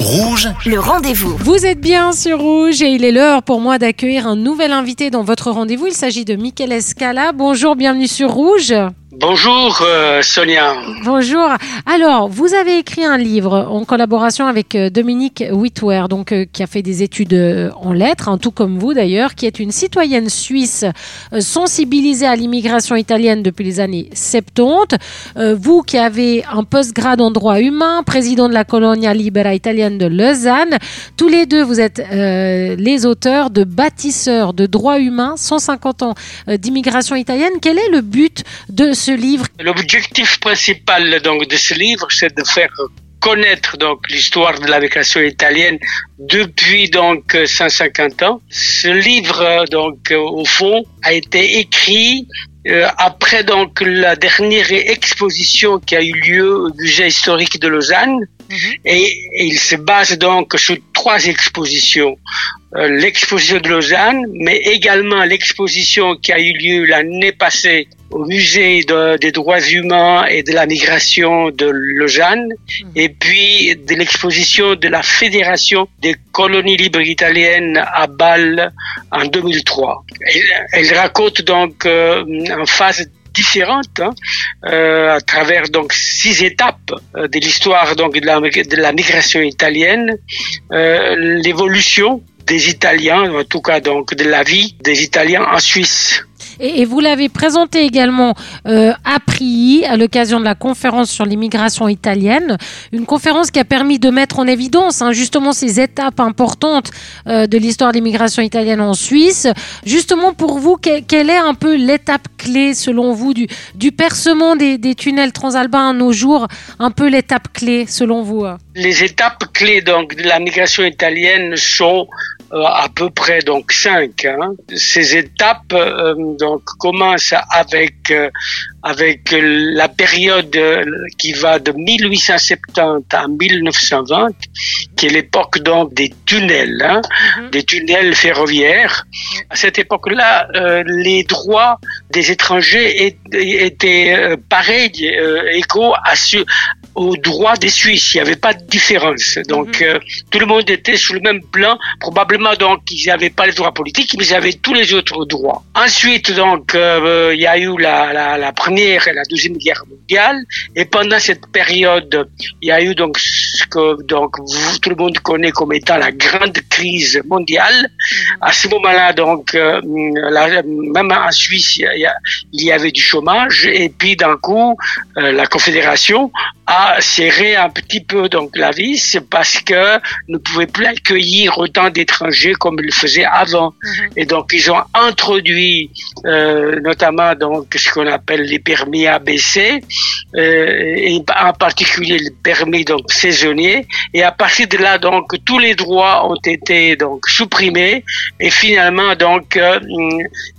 Rouge, Le rendez-vous. Vous êtes bien sur Rouge et il est l'heure pour moi d'accueillir un nouvel invité dans votre rendez-vous. Il s'agit de Michael Escala. Bonjour, bienvenue sur Rouge. Bonjour euh, Sonia. Bonjour. Alors, vous avez écrit un livre en collaboration avec euh, Dominique Whitwer, donc euh, qui a fait des études en lettres, tout comme vous d'ailleurs, qui est une citoyenne suisse sensibilisée à l'immigration italienne depuis les années 70. Euh, vous qui avez un postgrad en droit humain, président de la Colonia Libera italienne de Lausanne, tous les deux, vous êtes les auteurs de Bâtisseurs de droit humain, 150 ans d'immigration italienne. Quel est le but de ce livre L'objectif principal donc de ce livre, c'est de faire connaître donc l'histoire de la migration italienne depuis donc 150 ans. Ce livre donc au fond a été écrit euh, après donc la dernière exposition qui a eu lieu au musée historique de Lausanne et, et il se base donc sur trois expositions. Euh, l'exposition de Lausanne, mais également l'exposition qui a eu lieu l'année passée au musée de- des droits humains et de la migration de Lausanne, et puis de l'exposition de la Fédération des colonies libres italiennes à Bâle en 2003. Elle, elle raconte donc euh, en phase différente hein, euh, à travers donc six étapes euh, de l'histoire donc de la, de la migration italienne, euh, l'évolution des Italiens, en tout cas donc de la vie des Italiens en Suisse. Et, vous l'avez présenté également euh, à Prilly à l'occasion de la conférence sur l'immigration italienne, une conférence qui a permis de mettre en évidence hein, justement ces étapes importantes euh, de l'histoire de l'immigration italienne en Suisse. Justement pour vous, que- quelle est un peu l'étape clé selon vous du, du percement des, des tunnels transalpins à nos jours, un peu l'étape clé selon vous? Les étapes clés donc de la migration italienne sont à peu près donc cinq. hein. Ces étapes euh, donc commencent avec euh, avec euh, la période euh, qui va de 1870 à 1920, qui est l'époque donc des tunnels, hein, des tunnels ferroviaires. À cette époque-là, euh, les droits des étrangers est- étaient euh, pareils, euh, égaux à ceux aux droits des Suisses. Il n'y avait pas de différence. Donc, euh, tout le monde était sur le même plan. Probablement, donc, ils n'avaient pas les droits politiques, mais ils avaient tous les autres droits. Ensuite, donc, euh, il y a eu la, la, la première et la deuxième guerre mondiale. Et pendant cette période, il y a eu donc ce que donc vous, tout le monde connaît comme étant la grande crise mondiale. À ce moment-là, donc, euh, la- même en Suisse, il y, a- il y avait du chômage. Et puis, d'un coup, euh, la Confédération a serré un petit peu donc la vis parce que ne pouvait plus accueillir autant d'étrangers comme ils le faisaient avant. Et donc ils ont introduit euh, notamment donc ce qu'on appelle les permis ABC euh, et en particulier le permis donc saisonnier. Et à partir de là donc tous les droits ont été donc supprimés et finalement donc euh,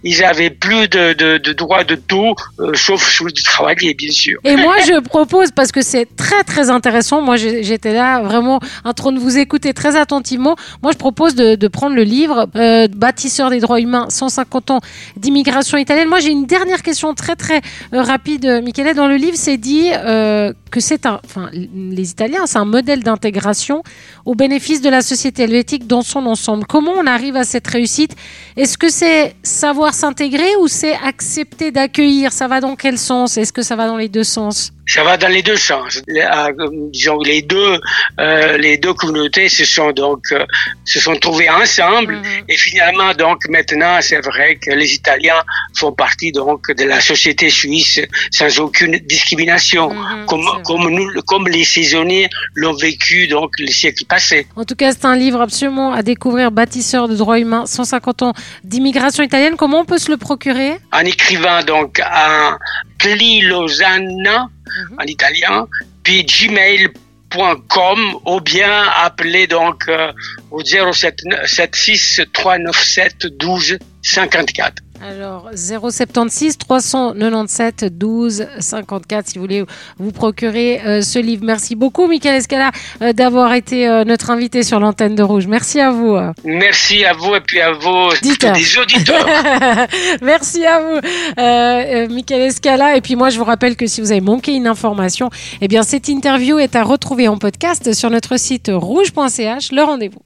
ils avaient plus de, de, de droits de tout sauf celui du travailler bien sûr. Et moi, je propose, parce que c'est très très intéressant, moi j'étais là vraiment en train de vous écouter très attentivement, moi je propose de, prendre le livre euh, Bâtisseur des droits humains, 150 ans d'immigration italienne. Moi j'ai une dernière question très très euh, rapide, Michele. Dans le livre, c'est dit euh, que c'est un, enfin les Italiens, c'est un modèle d'intégration au bénéfice de la société helvétique dans son ensemble. Comment on arrive à cette réussite? Est-ce que c'est savoir s'intégrer ou c'est accepter d'accueillir? Ça va dans quel sens? Est-ce que ça va dans les deux sens? Ça va dans les deux sens. Les- euh, disons les deux, euh, les deux communautés se sont donc euh, se sont trouvées ensemble et finalement donc maintenant c'est vrai que les Italiens font partie donc de la société suisse sans aucune discrimination, Mhm, comme. Comme nous comme les saisonniers l'ont vécu donc les siècles passés. En tout cas, c'est un livre absolument à découvrir, Bâtisseur de droits humains, 150 ans d'immigration italienne. Comment on peut se le procurer? En écrivant donc à Pli Lausanne en italien, puis gmail.com ou bien appeler donc euh, au 076 397 12 54. Alors 076 397 12 54 si vous voulez vous procurer euh, ce livre. Merci beaucoup Michael Escala euh, d'avoir été euh, notre invité sur l'antenne de Rouge. Merci à vous. Merci à vous et puis à vos des auditeurs. Merci à vous euh, Michael Escala et puis moi je vous rappelle que si vous avez manqué une information, eh bien cette interview est à retrouver en podcast sur notre site rouge.ch. Le rendez-vous.